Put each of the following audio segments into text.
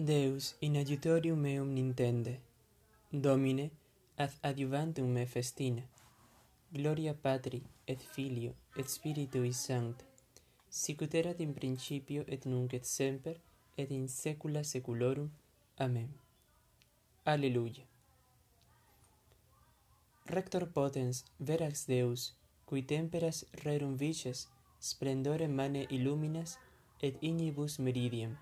Deus in adiutorium meum nintende. Domine, ad adiuvantum me festina. Gloria Patri, et Filio, et Spiritui Sancta, sicut erat in principio et nunc et semper, et in saecula saeculorum. Amen. Alleluia. Rector potens, verax Deus, cui temperas rerum vices, splendore mane illuminas, et ignibus meridiem.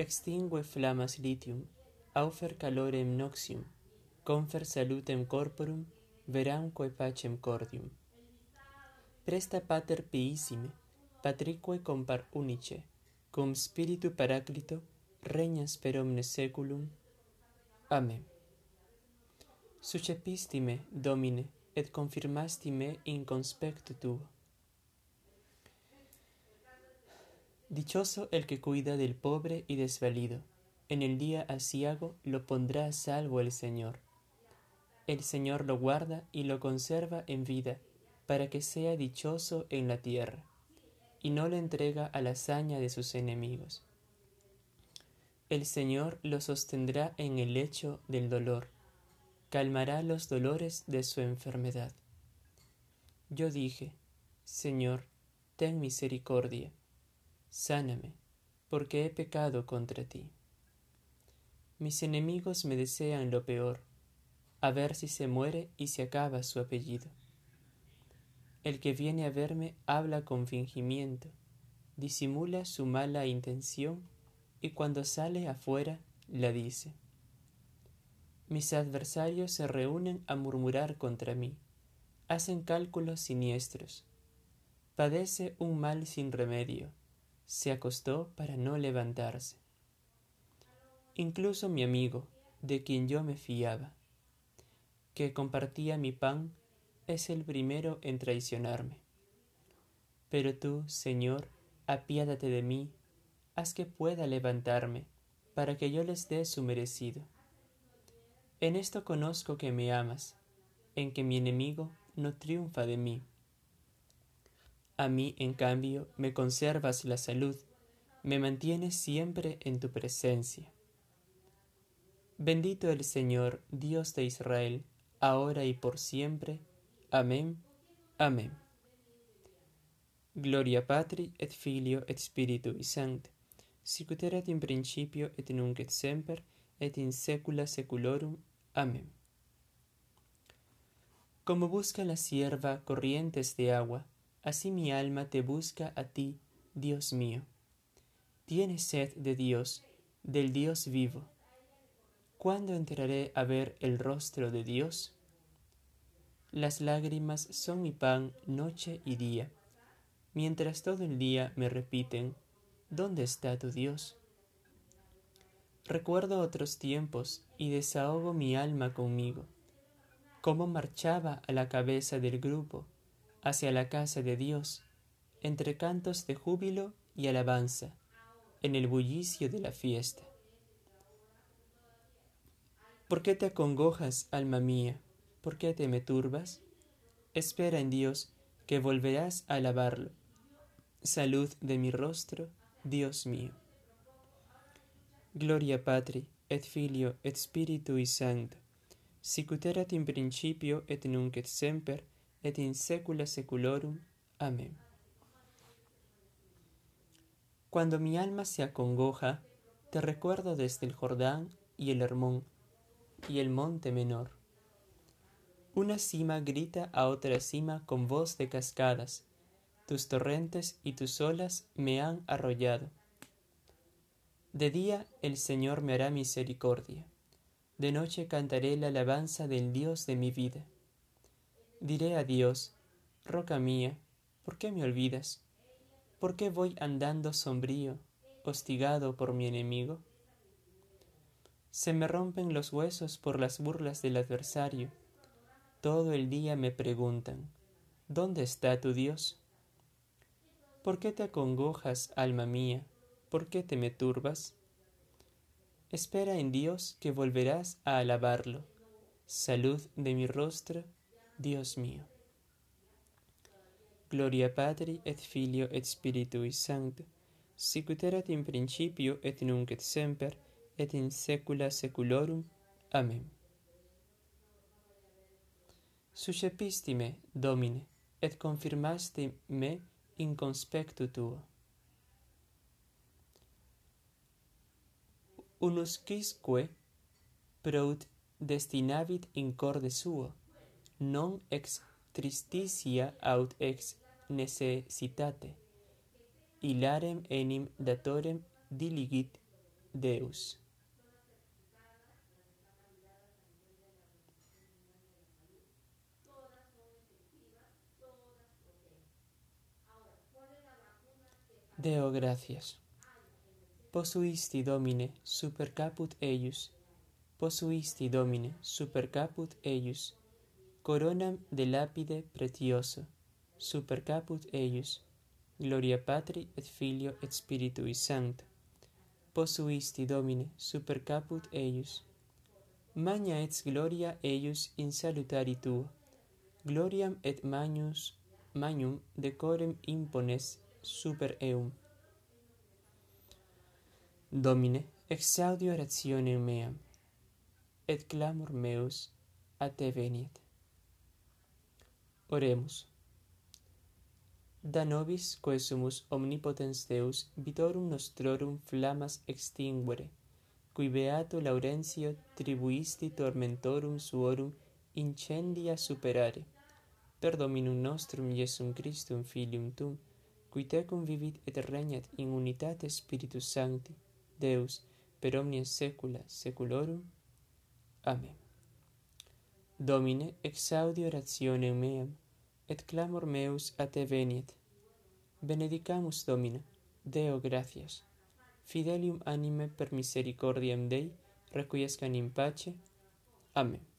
Extingue flammas litium, aufer calorem noxium, confer salutem corporum, veramque pacem cordium. Presta pater piissime, patrique compar unice, cum spiritu paraclito, regnas per omnes seculum. Amen. Sucepistime, Domine, et confirmasti me in conspectu tuo. Dichoso el que cuida del pobre y desvalido. En el día asiago lo pondrá a salvo el Señor. El Señor lo guarda y lo conserva en vida, para que sea dichoso en la tierra, y no lo entrega a la hazaña de sus enemigos. El Señor lo sostendrá en el lecho del dolor, calmará los dolores de su enfermedad. Yo dije, Señor, ten misericordia sáname, porque he pecado contra ti. Mis enemigos me desean lo peor, a ver si se muere y se acaba su apellido. El que viene a verme habla con fingimiento, disimula su mala intención y cuando sale afuera la dice. Mis adversarios se reúnen a murmurar contra mí, hacen cálculos siniestros. Padece un mal sin remedio se acostó para no levantarse. Incluso mi amigo, de quien yo me fiaba, que compartía mi pan, es el primero en traicionarme. Pero tú, Señor, apiádate de mí, haz que pueda levantarme, para que yo les dé su merecido. En esto conozco que me amas, en que mi enemigo no triunfa de mí. A mí, en cambio, me conservas la salud, me mantienes siempre en tu presencia. Bendito el Señor, Dios de Israel, ahora y por siempre. Amén. Amén. Gloria Patri et Filio et Spiritui Sancte, sic ut erat in principio et nunc et semper et in saecula saeculorum. Amén. Como busca la sierva corrientes de agua, Así mi alma te busca a ti, Dios mío. Tiene sed de Dios, del Dios vivo. ¿Cuándo entraré a ver el rostro de Dios? Las lágrimas son mi pan noche y día, mientras todo el día me repiten, ¿dónde está tu Dios? Recuerdo otros tiempos y desahogo mi alma conmigo, cómo marchaba a la cabeza del grupo, hacia la casa de Dios, entre cantos de júbilo y alabanza, en el bullicio de la fiesta. ¿Por qué te acongojas, alma mía? ¿Por qué te me turbas? Espera en Dios, que volverás a alabarlo. Salud de mi rostro, Dios mío. Gloria Patri, et Filio, et Spiritui Sancto, sic ut erat in principio et nunc et semper, et in saecula saeculorum. Amén. Cuando mi alma se acongoja, te recuerdo desde el Jordán y el Hermón y el monte menor. Una cima grita a otra cima con voz de cascadas, tus torrentes y tus olas me han arrollado. De día el Señor me hará misericordia, de noche cantaré la alabanza del Dios de mi vida. Diré a Dios, Roca mía, ¿por qué me olvidas? ¿Por qué voy andando sombrío, hostigado por mi enemigo? Se me rompen los huesos por las burlas del adversario. Todo el día me preguntan, ¿dónde está tu Dios? ¿Por qué te acongojas, alma mía? ¿Por qué te me turbas? Espera en Dios que volverás a alabarlo. Salud de mi rostro Dios mio. Gloria Patri et Filio et Spiritui Sancto, sicut erat in principio et nunc et semper et in saecula saeculorum. Amen. Suscepisti me, Domine, et confirmasti me in conspectu tuo. Unusquisque prout destinavit in corde suo non ex tristitia aut ex necessitate hilarem enim datorem diligit Deus Deo gracias. Posuisti Domine super caput eius. Posuisti Domine super caput eius coronam de lapide pretioso, super caput eius, gloria Patri et Filio et Spiritui Sancta, posuisti Domine super caput eius, magna et gloria eius in salutari tuo, gloriam et magnus, magnum decorem impones super eum. Domine, exaudio orationem meam, et clamor meus a te veniet. Oremus. Da nobis quesumus omnipotens Deus vitorum nostrorum flammas extinguere, cui beato Laurentio tribuisti tormentorum suorum incendia superare. Per Dominum nostrum Iesum Christum Filium Tum, cui tecum vivit et regnat in unitate Spiritus Sancti, Deus, per omnia saecula saeculorum. Amen. Domine, exaudi orationem meam, et clamor meus a te veniet. Benedicamus Domine, Deo gratias. Fidelium anime per misericordiam Dei, requiescan in pace. Amen.